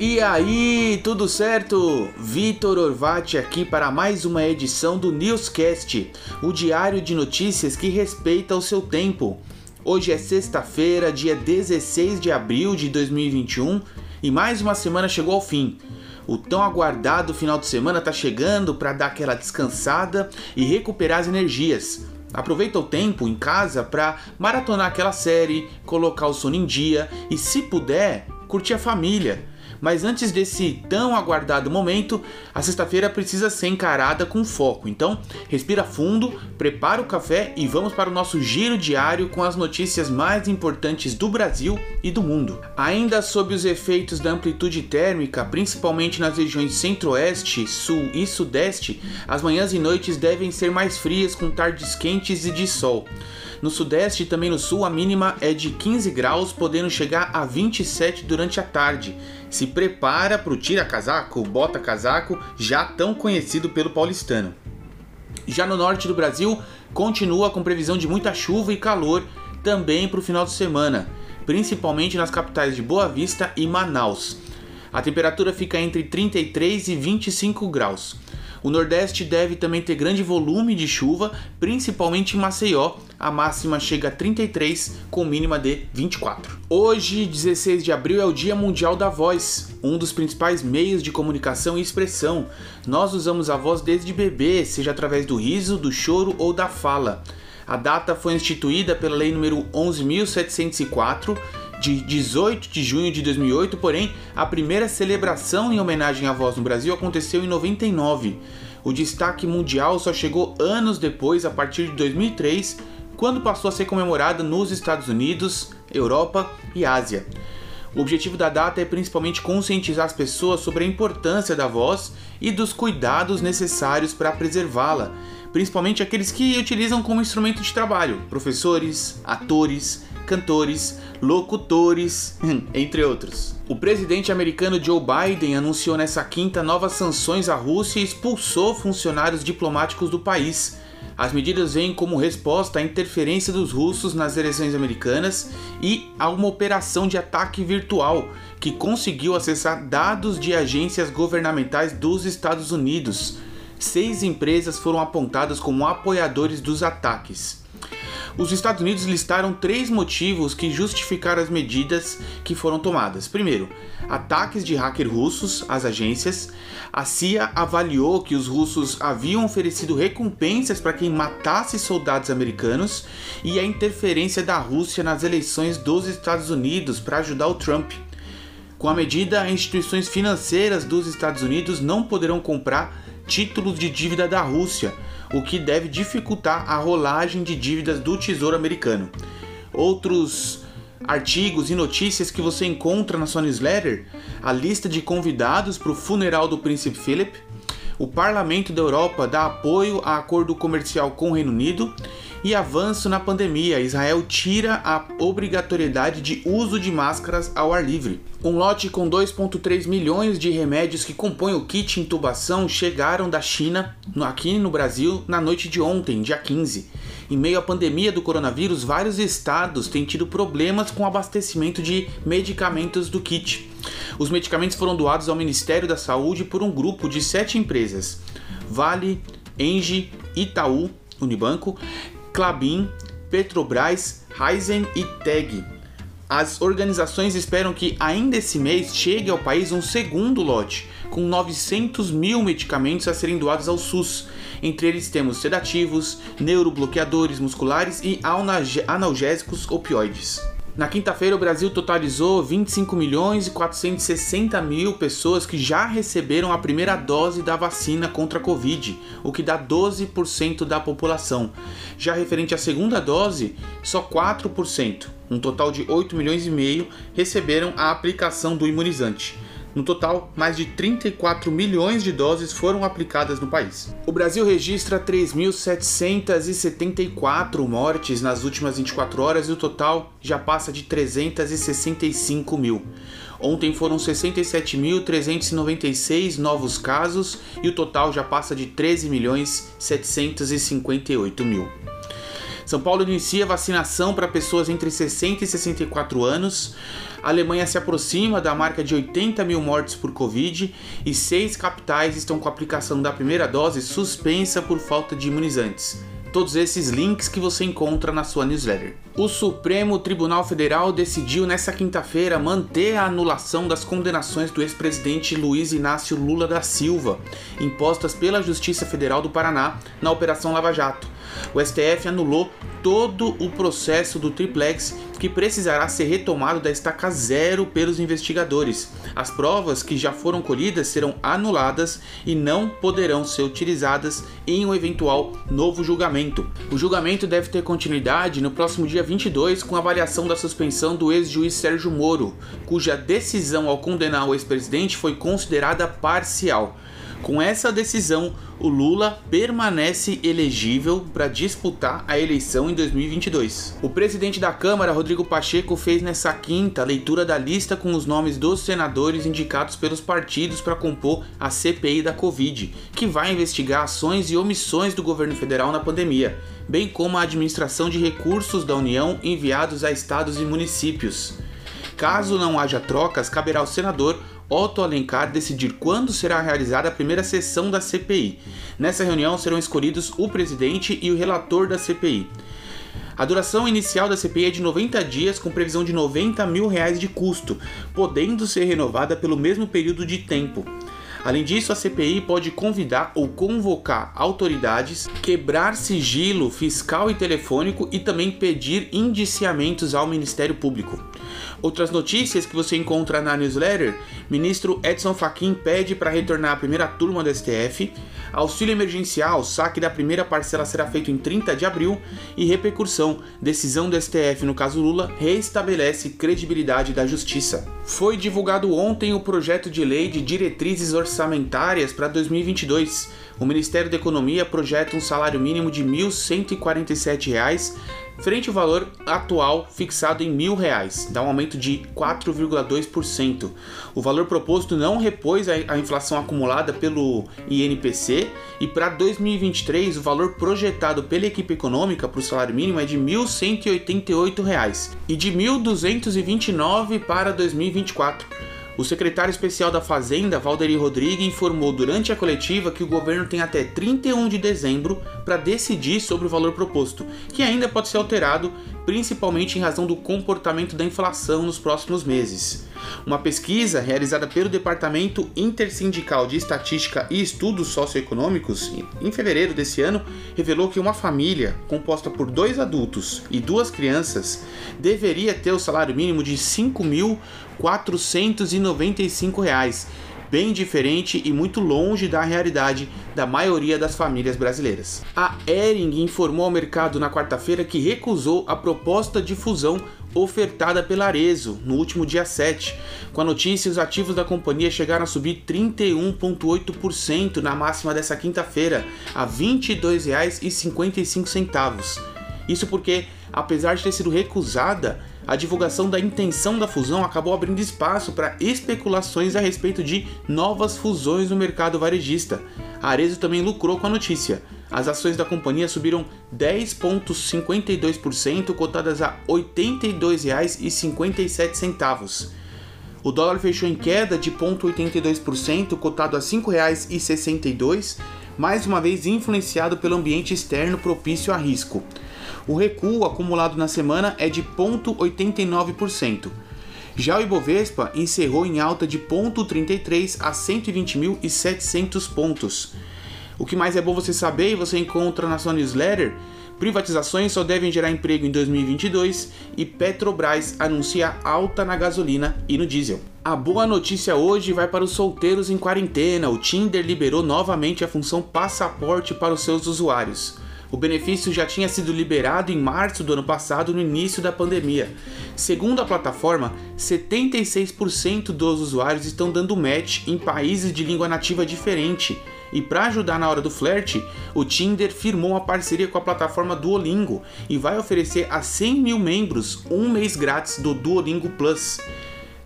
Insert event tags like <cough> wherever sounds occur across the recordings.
E aí, tudo certo? Vitor Orvati aqui para mais uma edição do Newscast, o diário de notícias que respeita o seu tempo. Hoje é sexta-feira, dia 16 de abril de 2021 e mais uma semana chegou ao fim. O tão aguardado final de semana está chegando para dar aquela descansada e recuperar as energias. Aproveita o tempo em casa para maratonar aquela série, colocar o sono em dia e, se puder, curtir a família. Mas antes desse tão aguardado momento, a sexta-feira precisa ser encarada com foco. Então, respira fundo, prepara o café e vamos para o nosso giro diário com as notícias mais importantes do Brasil e do mundo. Ainda sob os efeitos da amplitude térmica, principalmente nas regiões centro-oeste, sul e sudeste, as manhãs e noites devem ser mais frias com tardes quentes e de sol. No sudeste e também no sul, a mínima é de 15 graus, podendo chegar a 27 durante a tarde. Se prepara para o tira-casaco, bota-casaco, já tão conhecido pelo paulistano. Já no norte do Brasil, continua com previsão de muita chuva e calor também para o final de semana, principalmente nas capitais de Boa Vista e Manaus. A temperatura fica entre 33 e 25 graus. O Nordeste deve também ter grande volume de chuva, principalmente em Maceió. A máxima chega a 33, com mínima de 24. Hoje, 16 de abril, é o Dia Mundial da Voz, um dos principais meios de comunicação e expressão. Nós usamos a voz desde bebê, seja através do riso, do choro ou da fala. A data foi instituída pela Lei nº 11.704 de 18 de junho de 2008, porém, a primeira celebração em homenagem à voz no Brasil aconteceu em 99. O destaque mundial só chegou anos depois, a partir de 2003, quando passou a ser comemorada nos Estados Unidos, Europa e Ásia. O objetivo da data é principalmente conscientizar as pessoas sobre a importância da voz e dos cuidados necessários para preservá-la, principalmente aqueles que utilizam como instrumento de trabalho, professores, atores, cantores, locutores, <laughs> entre outros. O presidente americano Joe Biden anunciou nessa quinta novas sanções à Rússia e expulsou funcionários diplomáticos do país. As medidas vêm como resposta à interferência dos russos nas eleições americanas e a uma operação de ataque virtual que conseguiu acessar dados de agências governamentais dos Estados Unidos. Seis empresas foram apontadas como apoiadores dos ataques os Estados Unidos listaram três motivos que justificaram as medidas que foram tomadas. Primeiro, ataques de hacker russos às agências. A CIA avaliou que os russos haviam oferecido recompensas para quem matasse soldados americanos e a interferência da Rússia nas eleições dos Estados Unidos para ajudar o Trump. Com a medida, instituições financeiras dos Estados Unidos não poderão comprar títulos de dívida da Rússia o que deve dificultar a rolagem de dívidas do Tesouro Americano. Outros artigos e notícias que você encontra na sua newsletter, a lista de convidados para o funeral do Príncipe Philip, o Parlamento da Europa dá apoio a acordo comercial com o Reino Unido e avanço na pandemia. Israel tira a obrigatoriedade de uso de máscaras ao ar livre. Um lote com 2,3 milhões de remédios que compõem o kit intubação chegaram da China aqui no Brasil na noite de ontem, dia 15. Em meio à pandemia do coronavírus, vários estados têm tido problemas com o abastecimento de medicamentos do kit. Os medicamentos foram doados ao Ministério da Saúde por um grupo de sete empresas: Vale, Engie, Itaú, Unibanco, Clabin, Petrobras, Raizen e TEG. As organizações esperam que ainda esse mês chegue ao país um segundo lote, com 900 mil medicamentos a serem doados ao SUS. Entre eles temos sedativos, neurobloqueadores musculares e analgésicos opioides. Na quinta-feira, o Brasil totalizou 25 milhões e 460 mil pessoas que já receberam a primeira dose da vacina contra a Covid, o que dá 12% da população. Já referente à segunda dose, só 4%, um total de 8 milhões e meio, receberam a aplicação do imunizante. No total, mais de 34 milhões de doses foram aplicadas no país. O Brasil registra 3.774 mortes nas últimas 24 horas e o total já passa de 365 mil. Ontem foram 67.396 novos casos e o total já passa de 13 milhões 758 mil. São Paulo inicia vacinação para pessoas entre 60 e 64 anos. A Alemanha se aproxima da marca de 80 mil mortes por Covid e seis capitais estão com a aplicação da primeira dose suspensa por falta de imunizantes. Todos esses links que você encontra na sua newsletter. O Supremo Tribunal Federal decidiu nesta quinta-feira manter a anulação das condenações do ex-presidente Luiz Inácio Lula da Silva, impostas pela Justiça Federal do Paraná na Operação Lava Jato. O STF anulou todo o processo do triplex que precisará ser retomado da estaca zero pelos investigadores. As provas que já foram colhidas serão anuladas e não poderão ser utilizadas em um eventual novo julgamento. O julgamento deve ter continuidade no próximo dia 22 com a avaliação da suspensão do ex-juiz Sérgio Moro, cuja decisão ao condenar o ex-presidente foi considerada parcial. Com essa decisão, o Lula permanece elegível para disputar a eleição em 2022. O presidente da Câmara, Rodrigo Pacheco, fez nessa quinta leitura da lista com os nomes dos senadores indicados pelos partidos para compor a CPI da Covid, que vai investigar ações e omissões do governo federal na pandemia, bem como a administração de recursos da União enviados a estados e municípios. Caso não haja trocas, caberá ao senador Otto Alencar decidir quando será realizada a primeira sessão da CPI. Nessa reunião serão escolhidos o presidente e o relator da CPI. A duração inicial da CPI é de 90 dias, com previsão de 90 mil reais de custo, podendo ser renovada pelo mesmo período de tempo. Além disso, a CPI pode convidar ou convocar autoridades, quebrar sigilo fiscal e telefônico e também pedir indiciamentos ao Ministério Público. Outras notícias que você encontra na newsletter: ministro Edson Fachin pede para retornar a primeira turma do STF, auxílio emergencial, saque da primeira parcela será feito em 30 de abril e repercussão, decisão do STF no caso Lula reestabelece credibilidade da justiça. Foi divulgado ontem o projeto de lei de diretrizes orçamentárias para 2022. O Ministério da Economia projeta um salário mínimo de R$ 1.147 frente ao valor atual fixado em mil reais, dá um aumento de 4,2%. O valor proposto não repôs a inflação acumulada pelo INPC e para 2023 o valor projetado pela equipe econômica para o salário mínimo é de R$ 1.188 e de R$ 1.229 para 2024. O secretário especial da Fazenda, Valderi Rodrigues, informou durante a coletiva que o governo tem até 31 de dezembro para decidir sobre o valor proposto, que ainda pode ser alterado, principalmente em razão do comportamento da inflação nos próximos meses. Uma pesquisa realizada pelo Departamento Intersindical de Estatística e Estudos Socioeconômicos, em fevereiro desse ano, revelou que uma família composta por dois adultos e duas crianças deveria ter o salário mínimo de R$ 5.495 bem diferente e muito longe da realidade da maioria das famílias brasileiras. A Ering informou ao mercado na quarta-feira que recusou a proposta de fusão ofertada pela Arezo no último dia 7. Com a notícia, os ativos da companhia chegaram a subir 31,8% na máxima dessa quinta-feira, a R$ 22,55. Isso porque, apesar de ter sido recusada, a divulgação da intenção da fusão acabou abrindo espaço para especulações a respeito de novas fusões no mercado varejista. A Arezo também lucrou com a notícia. As ações da companhia subiram 10,52%, cotadas a R$ 82,57. O dólar fechou em queda de 0,82%, cotado a R$ 5,62, mais uma vez influenciado pelo ambiente externo propício a risco. O recuo acumulado na semana é de 0,89%. Já o Ibovespa encerrou em alta de 0,33 a 120.700 pontos. O que mais é bom você saber e você encontra na sua newsletter, privatizações só devem gerar emprego em 2022 e Petrobras anuncia alta na gasolina e no diesel. A boa notícia hoje vai para os solteiros em quarentena. O Tinder liberou novamente a função passaporte para os seus usuários. O benefício já tinha sido liberado em março do ano passado, no início da pandemia. Segundo a plataforma, 76% dos usuários estão dando match em países de língua nativa diferente. E para ajudar na hora do flerte, o Tinder firmou uma parceria com a plataforma Duolingo e vai oferecer a 100 mil membros um mês grátis do Duolingo Plus.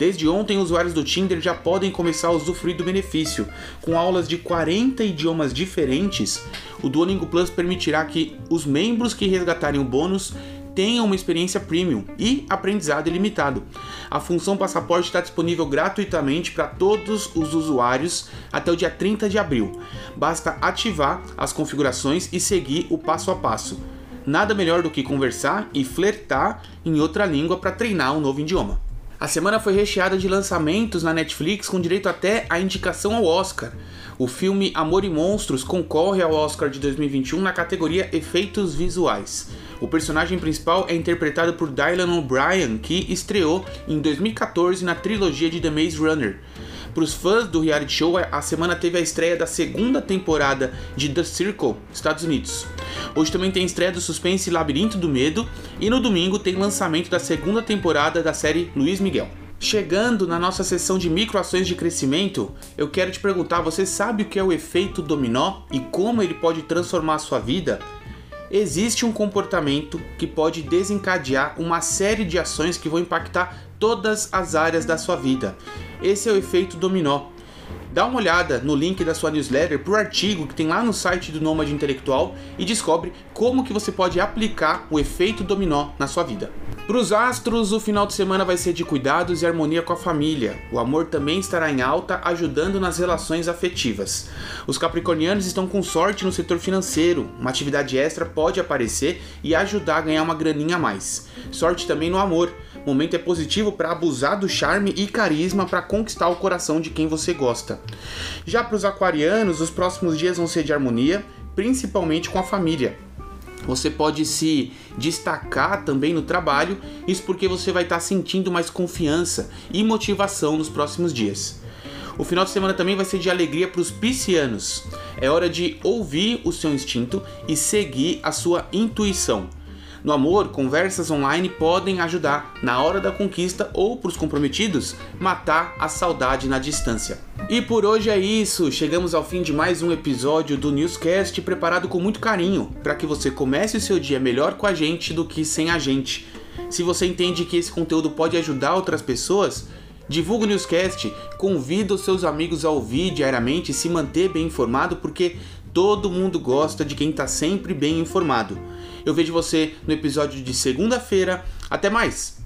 Desde ontem, usuários do Tinder já podem começar a usufruir do benefício. Com aulas de 40 idiomas diferentes, o Duolingo Plus permitirá que os membros que resgatarem o bônus tenham uma experiência premium e aprendizado ilimitado. A função passaporte está disponível gratuitamente para todos os usuários até o dia 30 de abril. Basta ativar as configurações e seguir o passo a passo. Nada melhor do que conversar e flertar em outra língua para treinar um novo idioma. A semana foi recheada de lançamentos na Netflix com direito até à indicação ao Oscar. O filme Amor e Monstros concorre ao Oscar de 2021 na categoria Efeitos Visuais. O personagem principal é interpretado por Dylan O'Brien, que estreou em 2014 na trilogia de The Maze Runner. Para os fãs do reality show, a semana teve a estreia da segunda temporada de The Circle, Estados Unidos. Hoje também tem estreia do suspense Labirinto do Medo e no domingo tem lançamento da segunda temporada da série Luiz Miguel. Chegando na nossa sessão de microações de crescimento, eu quero te perguntar: você sabe o que é o efeito dominó e como ele pode transformar a sua vida? Existe um comportamento que pode desencadear uma série de ações que vão impactar todas as áreas da sua vida. Esse é o efeito dominó. Dá uma olhada no link da sua newsletter para o artigo que tem lá no site do Nômade Intelectual e descobre como que você pode aplicar o efeito dominó na sua vida. Para os astros, o final de semana vai ser de cuidados e harmonia com a família. O amor também estará em alta, ajudando nas relações afetivas. Os capricornianos estão com sorte no setor financeiro. Uma atividade extra pode aparecer e ajudar a ganhar uma graninha a mais. Sorte também no amor. Momento é positivo para abusar do charme e carisma para conquistar o coração de quem você gosta. Já para os aquarianos, os próximos dias vão ser de harmonia, principalmente com a família. Você pode se destacar também no trabalho, isso porque você vai estar sentindo mais confiança e motivação nos próximos dias. O final de semana também vai ser de alegria para os piscianos. É hora de ouvir o seu instinto e seguir a sua intuição. No amor, conversas online podem ajudar na hora da conquista ou para os comprometidos matar a saudade na distância. E por hoje é isso, chegamos ao fim de mais um episódio do Newscast preparado com muito carinho para que você comece o seu dia melhor com a gente do que sem a gente. Se você entende que esse conteúdo pode ajudar outras pessoas, divulgue o Newscast, convida os seus amigos a ouvir diariamente e se manter bem informado, porque todo mundo gosta de quem está sempre bem informado. Eu vejo você no episódio de segunda-feira. Até mais!